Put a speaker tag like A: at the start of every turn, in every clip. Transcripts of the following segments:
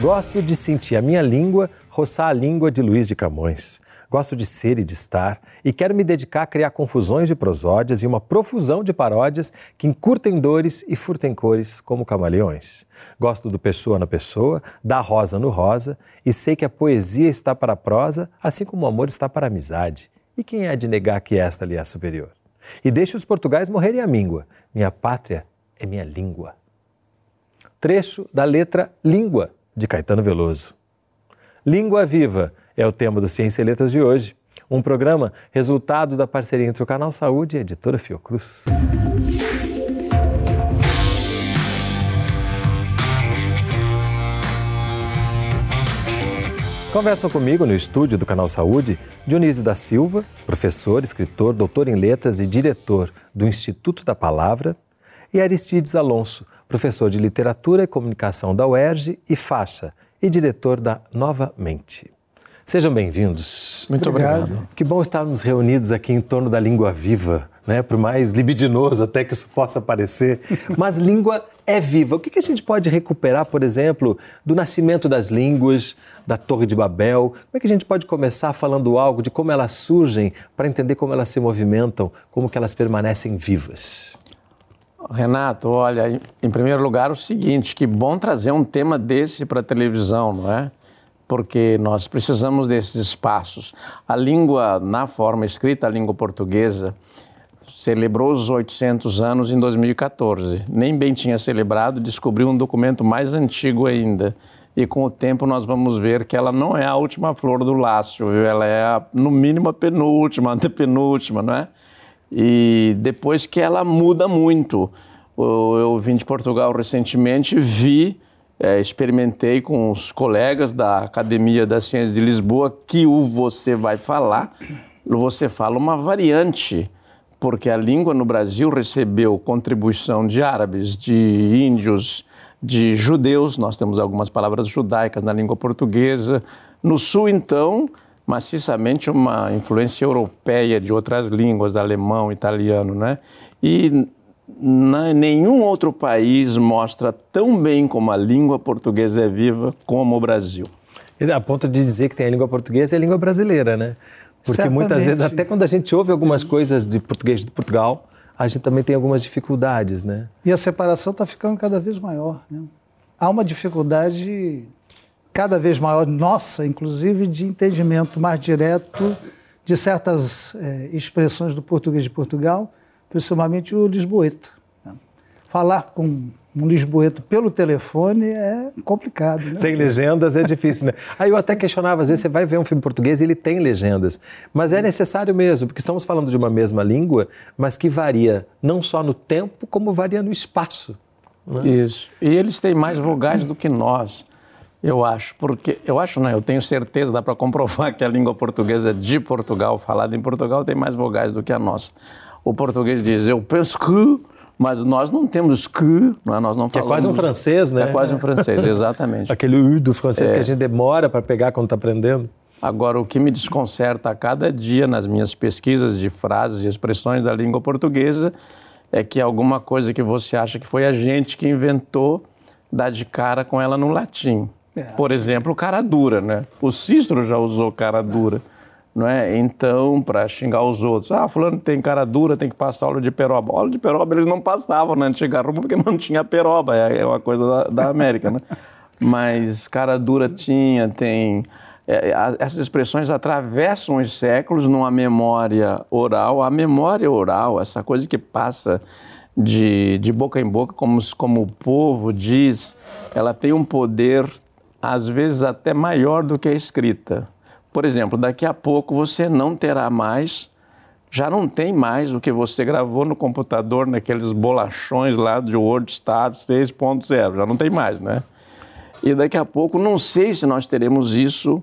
A: Gosto de sentir a minha língua roçar a língua de Luiz de Camões. Gosto de ser e de estar e quero me dedicar a criar confusões de prosódias e uma profusão de paródias que encurtem dores e furtem cores como camaleões. Gosto do pessoa na pessoa, da rosa no rosa e sei que a poesia está para a prosa, assim como o amor está para a amizade. E quem é de negar que esta lhe é superior? E deixe os portugais morrerem a míngua. Minha pátria é minha língua. Trecho da letra Língua, de Caetano Veloso. Língua Viva é o tema do Ciência e Letras de hoje. Um programa resultado da parceria entre o Canal Saúde e a editora Fiocruz. Conversam comigo no estúdio do Canal Saúde Dionísio da Silva, professor, escritor, doutor em letras e diretor do Instituto da Palavra, e Aristides Alonso, professor de literatura e comunicação da UERJ e faixa e diretor da Nova Mente. Sejam bem-vindos.
B: Muito obrigado. obrigado.
A: Que bom estarmos reunidos aqui em torno da língua viva, né? Por mais libidinoso até que isso possa parecer, mas língua é viva. O que a gente pode recuperar, por exemplo, do nascimento das línguas, da Torre de Babel? Como é que a gente pode começar falando algo de como elas surgem para entender como elas se movimentam, como que elas permanecem vivas?
B: Renato, olha, em primeiro lugar, o seguinte: que bom trazer um tema desse para a televisão, não é? Porque nós precisamos desses espaços. A língua, na forma escrita, a língua portuguesa, celebrou os 800 anos em 2014. Nem bem tinha celebrado, descobriu um documento mais antigo ainda. E com o tempo nós vamos ver que ela não é a última flor do laço, viu? ela é, a, no mínimo, a penúltima, antepenúltima, não é? E depois que ela muda muito. Eu vim de Portugal recentemente, vi, é, experimentei com os colegas da Academia das Ciências de Lisboa que o você vai falar, você fala uma variante, porque a língua no Brasil recebeu contribuição de árabes, de índios, de judeus, nós temos algumas palavras judaicas na língua portuguesa. No sul, então, maciçamente uma influência europeia de outras línguas, alemão, italiano, né? E nenhum outro país mostra tão bem como a língua portuguesa é viva como o Brasil.
A: A ponto de dizer que tem a língua portuguesa e a língua brasileira, né? Porque Certamente. muitas vezes, até quando a gente ouve algumas coisas de português de Portugal, a gente também tem algumas dificuldades, né?
C: E a separação está ficando cada vez maior, né? Há uma dificuldade cada vez maior, nossa, inclusive, de entendimento mais direto de certas é, expressões do português de Portugal, principalmente o lisboeta. Né? Falar com um lisboeto pelo telefone é complicado. Né?
A: Sem legendas é difícil, né? Aí eu até questionava, às vezes você vai ver um filme português e ele tem legendas, mas é necessário mesmo, porque estamos falando de uma mesma língua, mas que varia não só no tempo, como varia no espaço.
B: Né? Isso. E eles têm mais vogais do que nós. Eu acho, porque eu acho não, eu tenho certeza, dá para comprovar que a língua portuguesa de Portugal, falada em Portugal, tem mais vogais do que a nossa. O português diz, eu penso que, mas nós não temos que, não é? nós não
A: que falamos. é quase um francês, né?
B: É quase um francês, exatamente.
A: Aquele u do francês é. que a gente demora para pegar quando está aprendendo.
B: Agora, o que me desconcerta a cada dia nas minhas pesquisas de frases e expressões da língua portuguesa é que alguma coisa que você acha que foi a gente que inventou dá de cara com ela no latim. Por exemplo, cara dura, né? O Cícero já usou cara dura, é? Então, para xingar os outros, ah, fulano tem cara dura, tem que passar óleo de peroba. Óleo de peroba eles não passavam na antiga Roma porque não tinha peroba, é, é uma coisa da, da América, né? Mas cara dura tinha, tem... É, essas expressões atravessam os séculos numa memória oral. A memória oral, essa coisa que passa de, de boca em boca, como, como o povo diz, ela tem um poder às vezes até maior do que a escrita. Por exemplo, daqui a pouco você não terá mais, já não tem mais o que você gravou no computador, naqueles bolachões lá de WordStar 6.0, já não tem mais, né? E daqui a pouco, não sei se nós teremos isso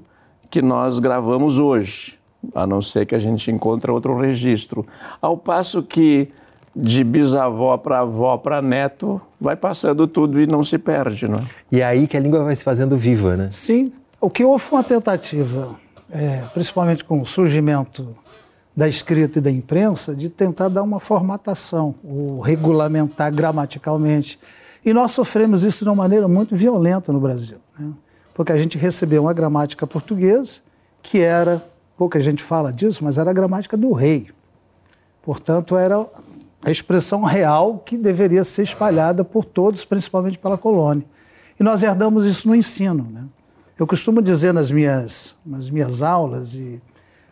B: que nós gravamos hoje, a não ser que a gente encontre outro registro. Ao passo que de bisavó para avó para neto, vai passando tudo e não se perde. Não é?
A: E é aí que a língua vai se fazendo viva, né?
C: Sim. O que houve foi uma tentativa, é, principalmente com o surgimento da escrita e da imprensa, de tentar dar uma formatação, ou regulamentar gramaticalmente. E nós sofremos isso de uma maneira muito violenta no Brasil. Né? porque a gente recebeu uma gramática portuguesa que era, pouca gente fala disso, mas era a gramática do rei. Portanto, era a expressão real que deveria ser espalhada por todos, principalmente pela colônia. E nós herdamos isso no ensino. Né? Eu costumo dizer nas minhas, nas minhas aulas e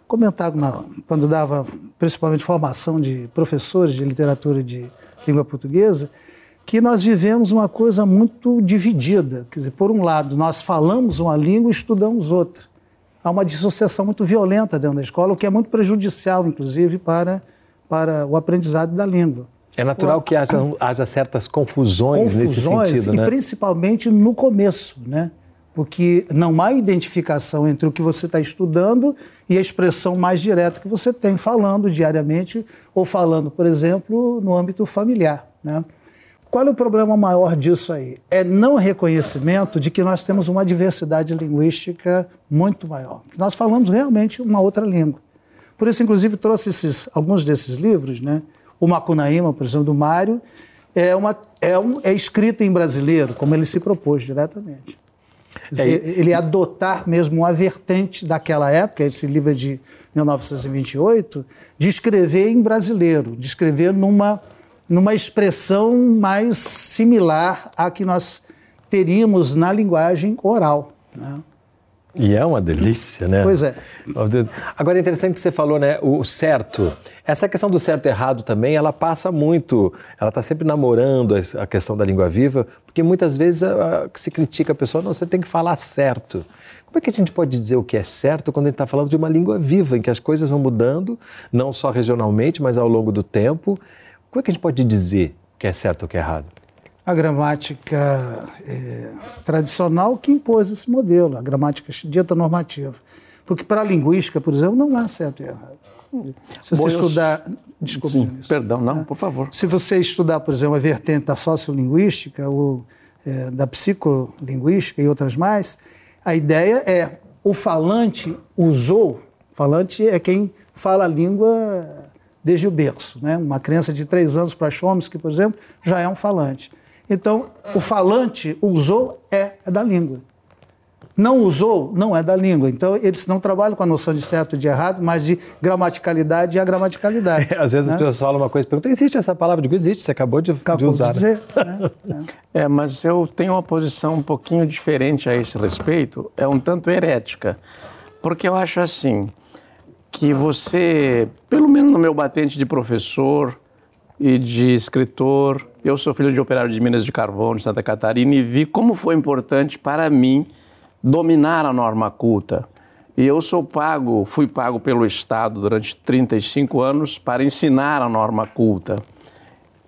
C: comentar na, quando dava principalmente formação de professores de literatura de língua portuguesa, que nós vivemos uma coisa muito dividida. Quer dizer, por um lado, nós falamos uma língua e estudamos outra. Há uma dissociação muito violenta dentro da escola, o que é muito prejudicial, inclusive, para para o aprendizado da língua.
A: É natural que haja, haja certas confusões, confusões nesse sentido,
C: né? E principalmente no começo, né? Porque não há identificação entre o que você está estudando e a expressão mais direta que você tem falando diariamente ou falando, por exemplo, no âmbito familiar, né? Qual é o problema maior disso aí? É não reconhecimento de que nós temos uma diversidade linguística muito maior. Nós falamos realmente uma outra língua. Por isso, inclusive, trouxe esses, alguns desses livros, né? O Macunaíma, por exemplo, do Mário, é, uma, é, um, é escrito em brasileiro, como ele se propôs diretamente. É, ele adotar mesmo uma vertente daquela época, esse livro é de 1928, de escrever em brasileiro, de escrever numa, numa expressão mais similar à que nós teríamos na linguagem oral. Né?
A: E é uma delícia, né?
C: Pois é.
A: Agora é interessante que você falou, né? O certo. Essa questão do certo e errado também, ela passa muito. Ela está sempre namorando a questão da língua viva, porque muitas vezes a, a, se critica a pessoa, não, você tem que falar certo. Como é que a gente pode dizer o que é certo quando a gente está falando de uma língua viva, em que as coisas vão mudando, não só regionalmente, mas ao longo do tempo? Como é que a gente pode dizer o que é certo ou o que é errado?
C: A gramática é, tradicional que impôs esse modelo, a gramática dita normativa. Porque para a linguística, por exemplo, não há certo e errado. Se você estudar.
B: Desculpe, Sim, Perdão, não, é. por favor.
C: Se você estudar, por exemplo, a vertente da sociolinguística ou é, da psicolinguística e outras mais, a ideia é o falante usou, falante é quem fala a língua desde o berço. Né? Uma criança de três anos para Chomsky, por exemplo, já é um falante. Então, o falante usou é, é da língua. Não usou, não é da língua. Então, eles não trabalham com a noção de certo e de errado, mas de gramaticalidade e a gramaticalidade.
A: É, às vezes né? as pessoas falam uma coisa e perguntam: existe essa palavra? Digo, existe, você acabou de, acabou de usar. De dizer,
B: né? é, mas eu tenho uma posição um pouquinho diferente a esse respeito, é um tanto herética. Porque eu acho assim, que você, pelo menos no meu batente de professor e de escritor, eu sou filho de operário de Minas de Carvão, de Santa Catarina, e vi como foi importante para mim dominar a norma culta. E eu sou pago, fui pago pelo Estado durante 35 anos para ensinar a norma culta.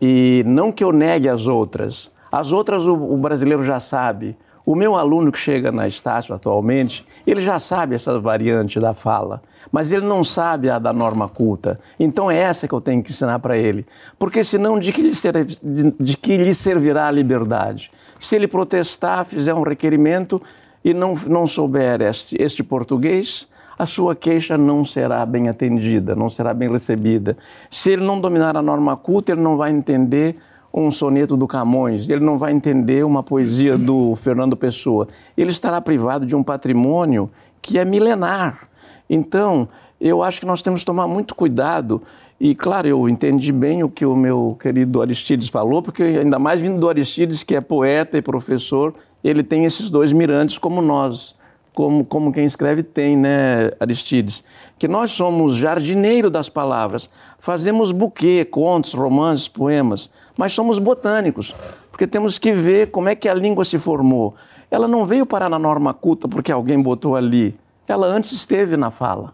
B: E não que eu negue as outras. As outras o, o brasileiro já sabe. O meu aluno que chega na Estácio atualmente, ele já sabe essa variante da fala mas ele não sabe a da norma culta. Então é essa que eu tenho que ensinar para ele. Porque senão, de que, lhe de, de que lhe servirá a liberdade? Se ele protestar, fizer um requerimento e não, não souber este, este português, a sua queixa não será bem atendida, não será bem recebida. Se ele não dominar a norma culta, ele não vai entender um soneto do Camões, ele não vai entender uma poesia do Fernando Pessoa. Ele estará privado de um patrimônio que é milenar. Então, eu acho que nós temos que tomar muito cuidado. E, claro, eu entendi bem o que o meu querido Aristides falou, porque, ainda mais vindo do Aristides, que é poeta e professor, ele tem esses dois mirantes como nós, como, como quem escreve tem, né, Aristides? Que nós somos jardineiro das palavras, fazemos buquê, contos, romances, poemas, mas somos botânicos, porque temos que ver como é que a língua se formou. Ela não veio parar na norma culta porque alguém botou ali ela antes esteve na fala.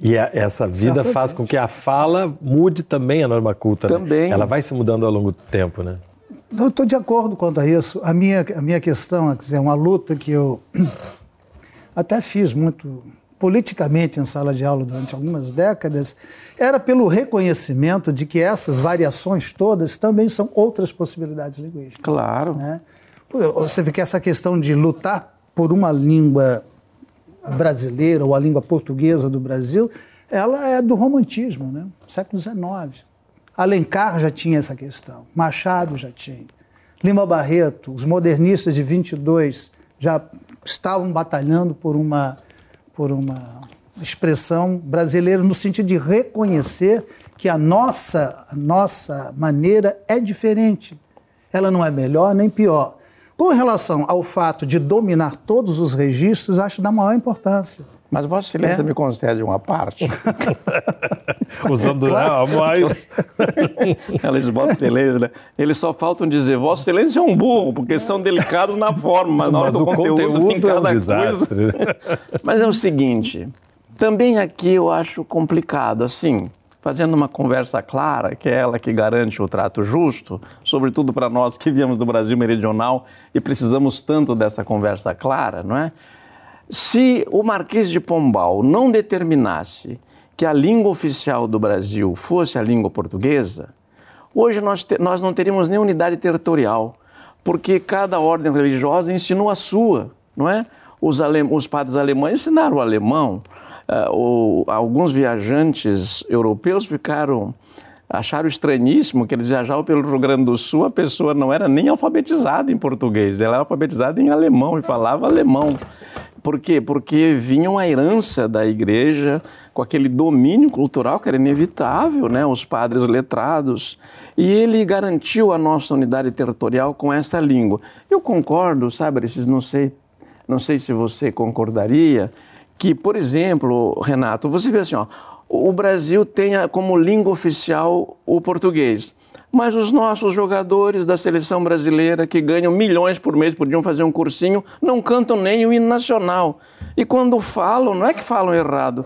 A: E a, essa vida faz com que a fala mude também a norma culta. Né? Também. Né? Ela vai se mudando ao longo do tempo, né?
C: Eu estou de acordo quanto a isso. A minha, a minha questão é uma luta que eu até fiz muito politicamente em sala de aula durante algumas décadas, era pelo reconhecimento de que essas variações todas também são outras possibilidades linguísticas.
B: Claro.
C: Né? Você vê que essa questão de lutar por uma língua brasileira ou a língua portuguesa do Brasil, ela é do romantismo, né? século XIX. Alencar já tinha essa questão, Machado já tinha. Lima Barreto, os modernistas de 22, já estavam batalhando por uma, por uma expressão brasileira no sentido de reconhecer que a nossa, a nossa maneira é diferente. Ela não é melhor nem pior. Com relação ao fato de dominar todos os registros, acho da maior importância.
B: Mas Vossa Excelência é? me concede uma parte.
A: Usando claro. a mais.
B: Ela diz Vossa Excelência, né? Eles só faltam dizer Vossa Excelência é um burro, porque são delicados na forma, mas na hora do conteúdo, conteúdo tem cada é um desastre. coisa. mas é o seguinte, também aqui eu acho complicado, assim, fazendo uma conversa clara, que é ela que garante o trato justo, sobretudo para nós que viemos do Brasil meridional e precisamos tanto dessa conversa clara, não é? Se o Marquês de Pombal não determinasse que a língua oficial do Brasil fosse a língua portuguesa, hoje nós, te, nós não teríamos nem unidade territorial, porque cada ordem religiosa ensinou a sua, não é? Os, os padres alemães ensinaram o alemão, uh, alguns viajantes europeus ficaram acharam estranhíssimo que eles viajavam pelo Rio Grande do Sul, a pessoa não era nem alfabetizada em português, ela era alfabetizada em alemão e falava alemão. Por quê? Porque vinha uma herança da igreja com aquele domínio cultural que era inevitável, né? os padres letrados, e ele garantiu a nossa unidade territorial com essa língua. Eu concordo, sabe, não sei, não sei se você concordaria, que, por exemplo, Renato, você vê assim, ó, o Brasil tenha como língua oficial o português. Mas os nossos jogadores da seleção brasileira, que ganham milhões por mês, podiam fazer um cursinho, não cantam nem o hino nacional. E quando falam, não é que falam errado,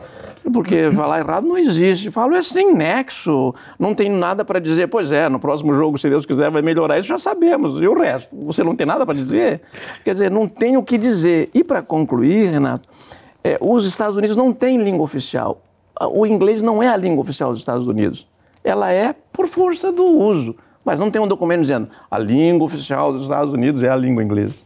B: porque falar errado não existe. Falam é sem nexo, não tem nada para dizer. Pois é, no próximo jogo, se Deus quiser, vai melhorar. Isso já sabemos. E o resto? Você não tem nada para dizer? Quer dizer, não tem o que dizer. E para concluir, Renato, é, os Estados Unidos não têm língua oficial. O inglês não é a língua oficial dos Estados Unidos. Ela é por força do uso. Mas não tem um documento dizendo a língua oficial dos Estados Unidos é a língua inglesa.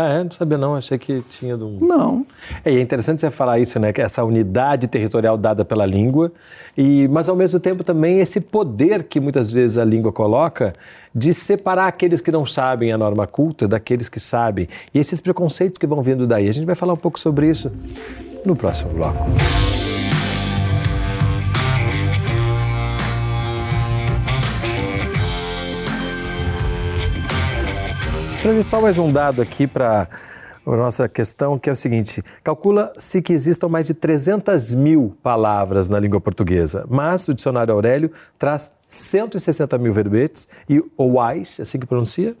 A: Ah, é? Não sabia não, achei que tinha do...
B: Não.
A: É, é interessante você falar isso, né? Que essa unidade territorial dada pela língua, e, mas ao mesmo tempo também esse poder que muitas vezes a língua coloca de separar aqueles que não sabem a norma culta daqueles que sabem. E esses preconceitos que vão vindo daí. A gente vai falar um pouco sobre isso no próximo bloco. Trazer só mais um dado aqui para a nossa questão, que é o seguinte: calcula-se que existam mais de 300 mil palavras na língua portuguesa, mas o dicionário Aurélio traz 160 mil verbetes e ouais, assim que pronuncia,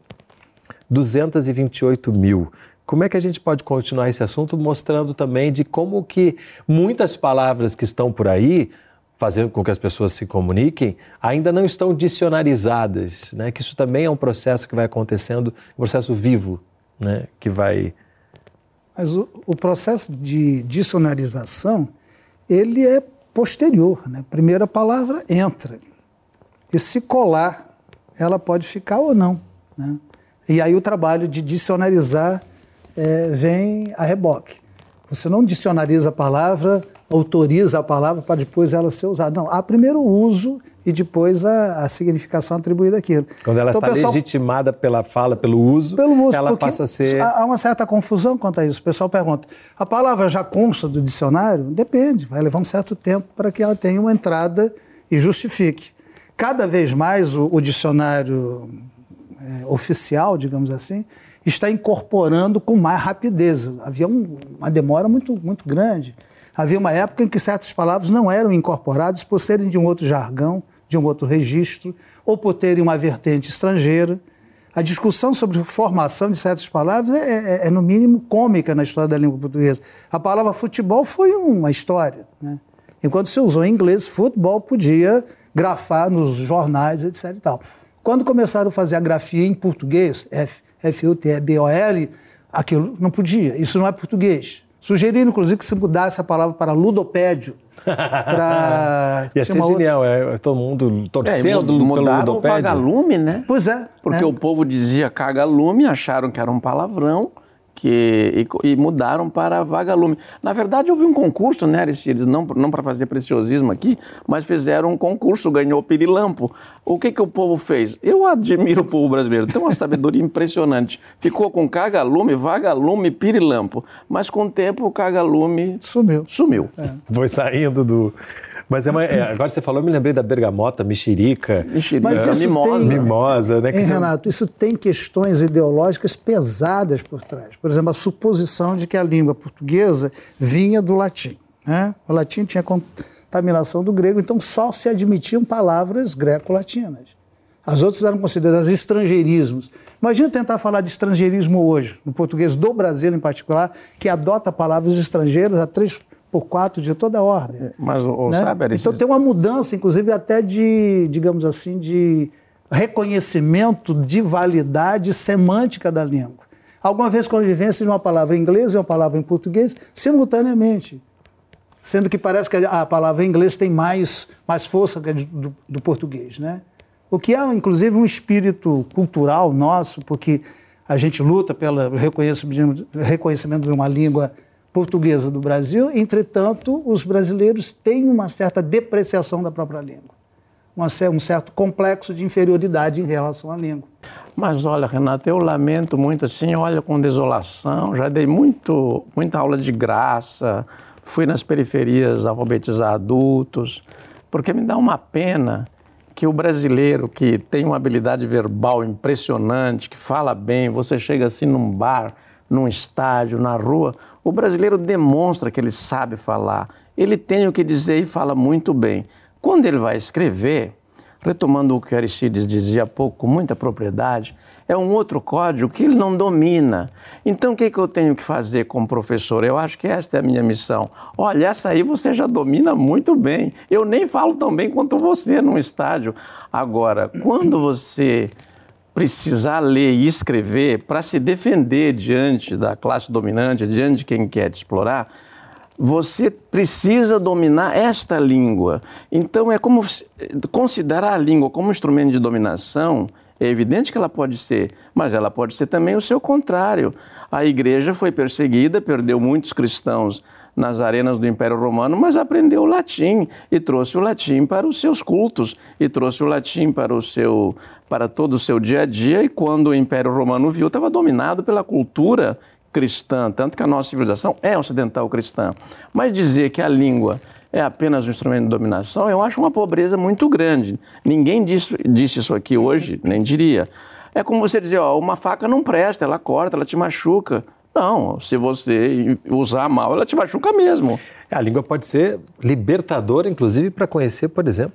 A: 228 mil. Como é que a gente pode continuar esse assunto mostrando também de como que muitas palavras que estão por aí fazendo com que as pessoas se comuniquem, ainda não estão dicionarizadas, né? Que isso também é um processo que vai acontecendo, um processo vivo, né? Que vai...
C: Mas o, o processo de dicionarização, ele é posterior, né? Primeiro a palavra entra, e se colar, ela pode ficar ou não, né? E aí o trabalho de dicionarizar é, vem a reboque. Você não dicionariza a palavra autoriza a palavra para depois ela ser usada. Não, há primeiro o uso e depois a, a significação atribuída àquilo.
A: Quando ela então, está pessoal, legitimada pela fala, pelo uso, pelo uso ela passa a ser...
C: Há uma certa confusão quanto a isso. O pessoal pergunta, a palavra já consta do dicionário? Depende, vai levar um certo tempo para que ela tenha uma entrada e justifique. Cada vez mais o, o dicionário é, oficial, digamos assim, está incorporando com mais rapidez. Havia um, uma demora muito, muito grande. Havia uma época em que certas palavras não eram incorporadas por serem de um outro jargão, de um outro registro, ou por terem uma vertente estrangeira. A discussão sobre formação de certas palavras é, é, é, no mínimo, cômica na história da língua portuguesa. A palavra futebol foi uma história. Né? Enquanto se usou em inglês, futebol podia grafar nos jornais, etc. E tal. Quando começaram a fazer a grafia em português, F, F-U-T-E-B-O-L, aquilo não podia. Isso não é português. Sugeriram, inclusive, que se mudasse a palavra para ludopédio.
A: Pra... Ia ser genial, outra... é, todo mundo torcendo é,
B: mudaram pelo ludopédio.
C: o
B: lume né?
C: Pois é.
B: Porque
C: é.
B: o povo dizia caga-lume, acharam que era um palavrão, que e, e, mudaram para vagalume. Na verdade, houve um concurso, né, Aristides? Não, não para fazer preciosismo aqui, mas fizeram um concurso, ganhou o Pirilampo. O que, que o povo fez? Eu admiro o povo brasileiro, tem uma sabedoria impressionante. Ficou com cagalume, vagalume, pirilampo. Mas com o tempo o cagalume
C: sumiu.
B: Sumiu.
A: É. Foi saindo do. Mas é, uma, é, agora você falou, eu me lembrei da bergamota, mexerica.
B: Mexerica, Mas isso mimosa.
C: Tem,
A: mimosa, né?
C: Hein, Renato, isso tem questões ideológicas pesadas por trás. Por exemplo, a suposição de que a língua portuguesa vinha do latim. Né? O latim tinha contaminação do grego, então só se admitiam palavras greco-latinas. As outras eram consideradas estrangeirismos. Imagina tentar falar de estrangeirismo hoje, no português do Brasil em particular, que adota palavras estrangeiras a três por quatro de toda a ordem. É,
B: mas, o,
C: né?
B: sabe,
C: Então tem uma mudança, inclusive, até de, digamos assim, de reconhecimento de validade semântica da língua. Alguma vez convivência de uma palavra em inglês e uma palavra em português simultaneamente. Sendo que parece que a palavra em inglês tem mais, mais força que a do, do português, né? O que é, inclusive, um espírito cultural nosso, porque a gente luta pelo reconhecimento, reconhecimento de uma língua portuguesa do Brasil, entretanto, os brasileiros têm uma certa depreciação da própria língua, um certo complexo de inferioridade em relação à língua.
B: Mas olha, Renato, eu lamento muito assim, olha com desolação, já dei muito, muita aula de graça, fui nas periferias alfabetizar adultos, porque me dá uma pena que o brasileiro que tem uma habilidade verbal impressionante, que fala bem, você chega assim num bar, num estádio, na rua, o brasileiro demonstra que ele sabe falar, ele tem o que dizer e fala muito bem. Quando ele vai escrever, retomando o que Aristides dizia há pouco com muita propriedade, é um outro código que ele não domina. Então, o que, que eu tenho que fazer como professor? Eu acho que esta é a minha missão. Olha, essa aí você já domina muito bem. Eu nem falo tão bem quanto você num estádio. Agora, quando você precisar ler e escrever para se defender diante da classe dominante, diante de quem quer te explorar, você precisa dominar esta língua. Então, é como considerar a língua como instrumento de dominação. É evidente que ela pode ser, mas ela pode ser também o seu contrário. A igreja foi perseguida, perdeu muitos cristãos nas arenas do Império Romano, mas aprendeu o latim e trouxe o latim para os seus cultos e trouxe o latim para o seu para todo o seu dia a dia e quando o Império Romano viu estava dominado pela cultura cristã, tanto que a nossa civilização é ocidental cristã. Mas dizer que a língua é apenas um instrumento de dominação, eu acho uma pobreza muito grande. Ninguém disse, disse isso aqui hoje, nem diria. É como você dizer, ó, uma faca não presta, ela corta, ela te machuca. Não, se você usar mal, ela te machuca mesmo.
A: É, a língua pode ser libertadora, inclusive, para conhecer, por exemplo,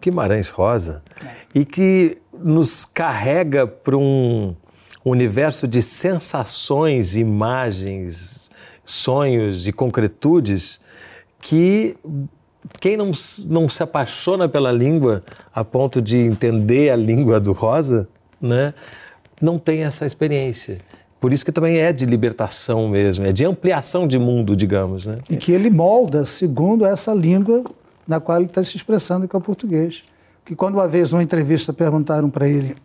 A: Guimarães Rosa, e que nos carrega para um universo de sensações, imagens, sonhos e concretudes que quem não, não se apaixona pela língua a ponto de entender a língua do Rosa, né, não tem essa experiência. Por isso que também é de libertação mesmo, é de ampliação de mundo, digamos. Né?
C: E que ele molda segundo essa língua na qual ele está se expressando, que é o português. Que quando uma vez, numa entrevista, perguntaram para ele: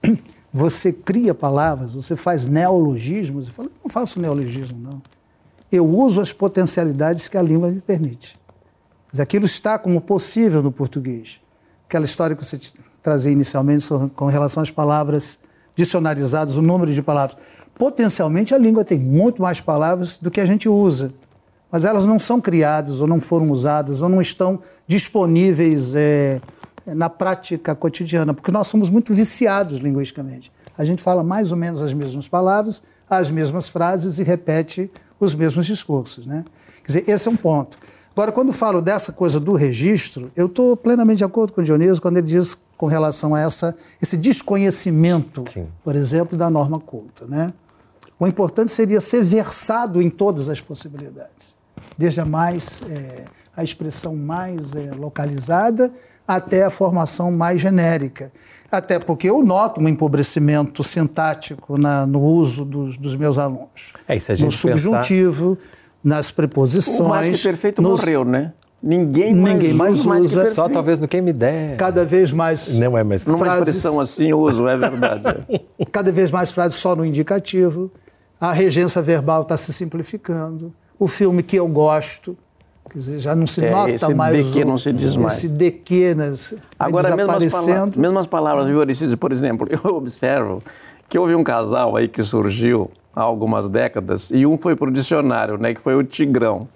C: você cria palavras, você faz neologismos? Ele falou: não faço neologismo, não. Eu uso as potencialidades que a língua me permite. Mas aquilo está como possível no português. Aquela história que você trazia inicialmente com relação às palavras dicionarizadas, o número de palavras potencialmente a língua tem muito mais palavras do que a gente usa, mas elas não são criadas ou não foram usadas ou não estão disponíveis é, na prática cotidiana, porque nós somos muito viciados linguisticamente. A gente fala mais ou menos as mesmas palavras, as mesmas frases e repete os mesmos discursos. Né? Quer dizer, esse é um ponto. Agora, quando falo dessa coisa do registro, eu estou plenamente de acordo com o Dionísio quando ele diz com relação a essa, esse desconhecimento, Sim. por exemplo, da norma culta. Né? O importante seria ser versado em todas as possibilidades, desde a mais é, a expressão mais é, localizada até a formação mais genérica. Até porque eu noto um empobrecimento sintático na, no uso dos, dos meus alunos.
A: É, se a gente
C: no subjuntivo, pensar... nas preposições. O
B: mais que perfeito nos... morreu, né?
C: Ninguém mais, Ninguém mais usa.
A: Mais só talvez no quem me der.
C: Cada vez mais.
A: Não é mais.
B: Numa frases... expressão assim, uso, é verdade.
C: Cada vez mais frases só no indicativo a regência verbal está se simplificando, o filme que eu gosto, quer dizer, já não se
B: É,
C: nota
B: esse
C: mais.
B: de que
C: o-
B: não se diz mais.
C: Esse que, né,
B: Agora, mesmas, pala
C: desaparecendo.
B: mesmas palavras, viu, Aristides? Por exemplo, eu observo que houve um casal aí que surgiu há algumas décadas e um foi pro dicionário, né, que foi o Tigrão.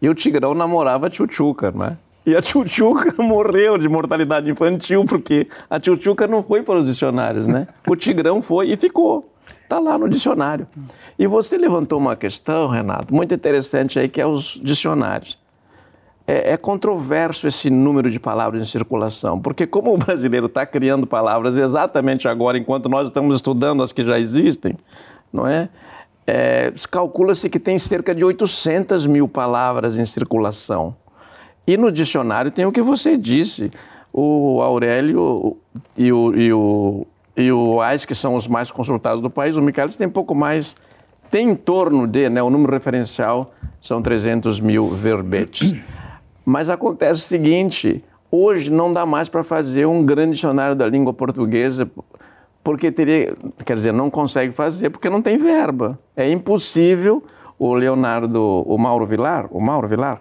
B: E o Tigrão namorava a Tchutchuca, né? E a Tchutchuca morreu de mortalidade infantil porque a Tchutchuca não foi para os dicionários, né? O Tigrão foi e ficou. Está lá no dicionário. E você levantou uma questão, Renato, muito interessante aí, que é os dicionários. É, é controverso esse número de palavras em circulação, porque como o brasileiro está criando palavras exatamente agora, enquanto nós estamos estudando as que já existem, não é? É, Calcula-se que tem cerca de 800 mil palavras em circulação. E no dicionário tem o que você disse. O Aurélio e o, e o, e o Ais, que são os mais consultados do país, o Michaelis tem pouco mais, tem em torno de, né, o número referencial são 300 mil verbetes. Mas acontece o seguinte, hoje não dá mais para fazer um grande dicionário da língua portuguesa, porque teria, quer dizer, não consegue fazer porque não tem verba. É impossível. O Leonardo, o Mauro Vilar, o Mauro Vilar,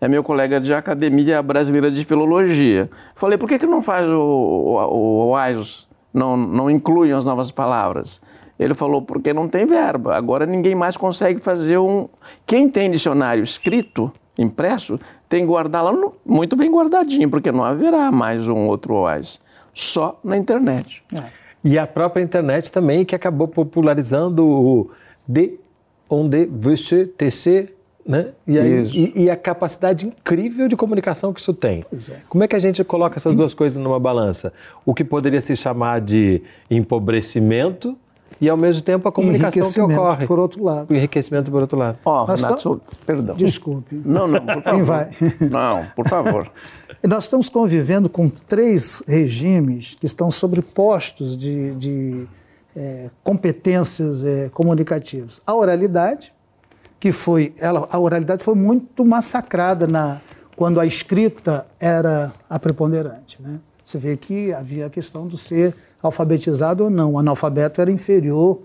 B: é meu colega de Academia Brasileira de Filologia. Falei, por que, que não faz o, o, o AISOS, não, não incluem as novas palavras? Ele falou, porque não tem verba. Agora ninguém mais consegue fazer um... Quem tem dicionário escrito, impresso, tem que guardar lá no- muito bem guardadinho, porque não haverá mais um outro OAS. Só na internet.
A: E a própria internet também, que acabou popularizando o de onde você TC, né? E, aí- e- e a capacidade incrível de comunicação que isso tem.
C: é.
A: Como é que a gente coloca essas duas coisas numa balança? O que poderia se chamar de empobrecimento e, ao mesmo tempo, a comunicação que ocorre.
C: por outro lado.
A: O enriquecimento por outro lado.
B: Ó,
C: Nós
B: Renato,
C: tam-
B: sou- perdão.
C: Desculpe.
B: Não, não, por favor.
C: vai?
B: Não, por favor.
C: Nós estamos convivendo com três regimes que estão sobrepostos de, de eh, competências eh, comunicativas. A oralidade, que foi, ela, a oralidade foi muito massacrada na, quando a escrita era a preponderante. Né? Você vê que havia a questão do ser alfabetizado ou não. O analfabeto era inferior,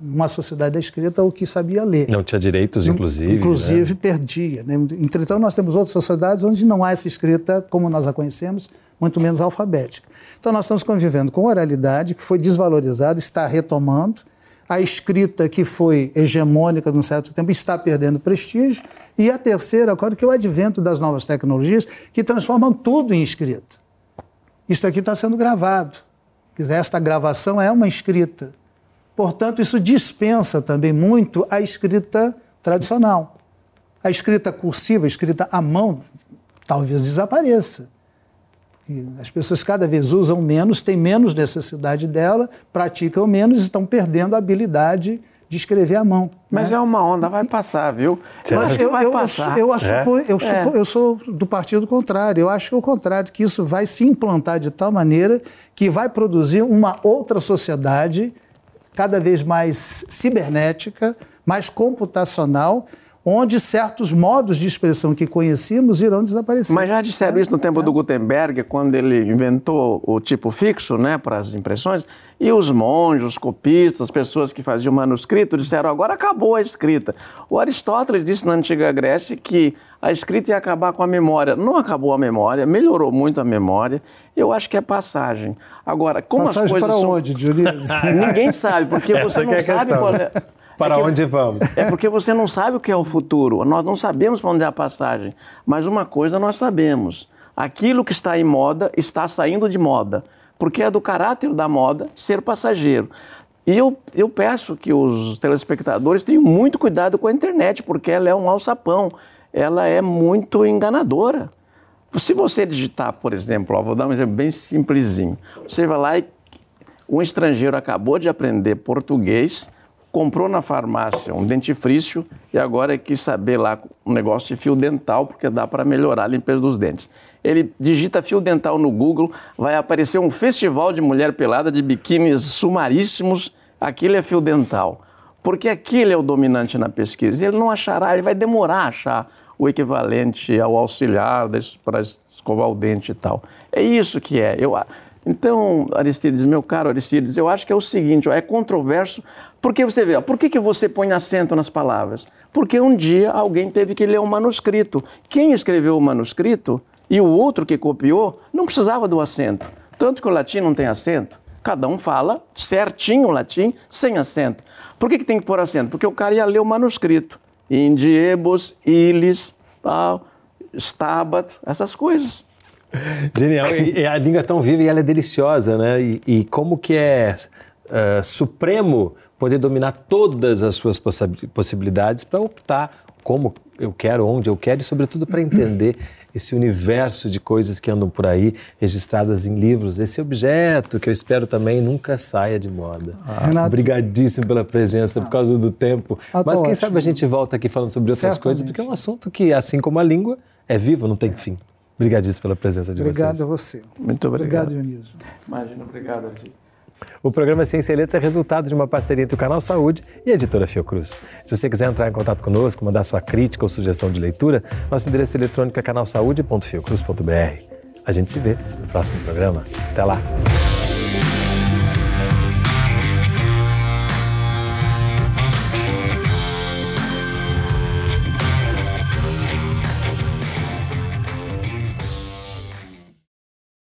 C: numa sociedade da escrita, ao que sabia ler.
A: Não tinha direitos, inclusive. né?
C: Inclusive, perdia. Né? Entretanto, nós temos outras sociedades onde não há essa escrita como nós a conhecemos, muito menos alfabética. Então, nós estamos convivendo com oralidade, que foi desvalorizada, está retomando. A escrita, que foi hegemônica num certo tempo, está perdendo prestígio. E a terceira, agora, que é o advento das novas tecnologias, que transformam tudo em escrita. Isso aqui está sendo gravado. Esta gravação é uma escrita. Portanto, isso dispensa também muito a escrita tradicional. A escrita cursiva, a escrita à mão, talvez desapareça. As pessoas cada vez usam menos, têm menos necessidade dela, praticam menos e estão perdendo a habilidade de escrever à mão.
B: Mas
C: né?
B: é uma onda, vai passar, viu?
C: Mas eu,
B: vai
C: eu,
B: passar.
C: eu, supo- eu, supo-
B: É.
C: eu sou do partido contrário. Eu acho que é o contrário, que isso vai se implantar de tal maneira que vai produzir uma outra sociedade cada vez mais cibernética, mais computacional, onde certos modos de expressão que conhecíamos irão desaparecer.
B: Mas já disseram isso no tempo do Gutenberg, quando ele inventou o tipo fixo né, para as impressões, e os monges, os copistas, as pessoas que faziam manuscrito, disseram agora acabou a escrita. O Aristóteles disse na antiga Grécia que a escrita ia acabar com a memória. Não acabou a memória, melhorou muito a memória. Eu acho que é passagem. Agora, como as
C: Passagem
B: coisas
C: para
B: são...
C: onde, Dionísio?
B: Ninguém sabe, porque você não
A: é
B: sabe
A: questão.
B: qual é...
A: Para
B: É que-
A: onde vamos?
B: é porque você não sabe o que é o futuro. Nós não sabemos para onde é a passagem. Mas uma coisa nós sabemos: aquilo que está em moda está saindo de moda. Porque é do caráter da moda ser passageiro. E eu, eu peço que os telespectadores tenham muito cuidado com a internet, porque ela é um alçapão. Ela é muito enganadora. Se você digitar, por exemplo, ó, vou dar um exemplo bem simplesinho. Você vai lá e um estrangeiro acabou de aprender português, comprou na farmácia um dentifrício e agora quis saber lá um negócio de fio dental, porque dá para melhorar a limpeza dos dentes. Ele digita fio dental no Google, vai aparecer um festival de mulher pelada de biquínis sumaríssimos, aquilo é fio dental. Porque aquele é o dominante na pesquisa. Ele não achará, ele vai demorar a achar o equivalente ao auxiliar para escovar o dente e tal. É isso que é. Eu, Então, Aristides, meu caro Aristides, eu acho que é o seguinte, ó, é controverso, porque você vê, ó, por que, que você põe acento nas palavras? Porque um dia alguém teve que ler um manuscrito. Quem escreveu o manuscrito e o outro que copiou não precisava do acento. Tanto que o latim não tem acento. Cada um fala certinho o latim, sem acento. Por que, que tem que pôr acento? Porque o cara ia ler o manuscrito. Indiebus, ilis, tal, stabat, essas coisas.
A: Genial. E a língua é tão viva e ela é deliciosa, né? E, e como que é uh, supremo poder dominar todas as suas possibilidades para optar como eu quero, onde eu quero e, sobretudo, para entender esse universo de coisas que andam por aí, registradas em livros, esse objeto que eu espero também nunca saia de moda. Ah, Renato, Obrigadíssimo pela presença, por causa do tempo. Ah, Mas quem ótimo. sabe a gente volta aqui falando sobre outras Certamente. coisas, porque é um assunto que, assim como a língua, é vivo, não tem fim. Obrigadíssimo pela presença de
C: obrigado
A: vocês.
C: Obrigado a você.
B: Muito obrigado.
C: Obrigado, Dionísio.
B: Imagina, obrigado a ti.
A: O programa Ciência e Letras é resultado de uma parceria entre o Canal Saúde e a editora Fiocruz. Se você quiser entrar em contato conosco, mandar sua crítica ou sugestão de leitura, nosso endereço eletrônico é canalsaude.fiocruz.br. A gente se vê no próximo programa. Até lá!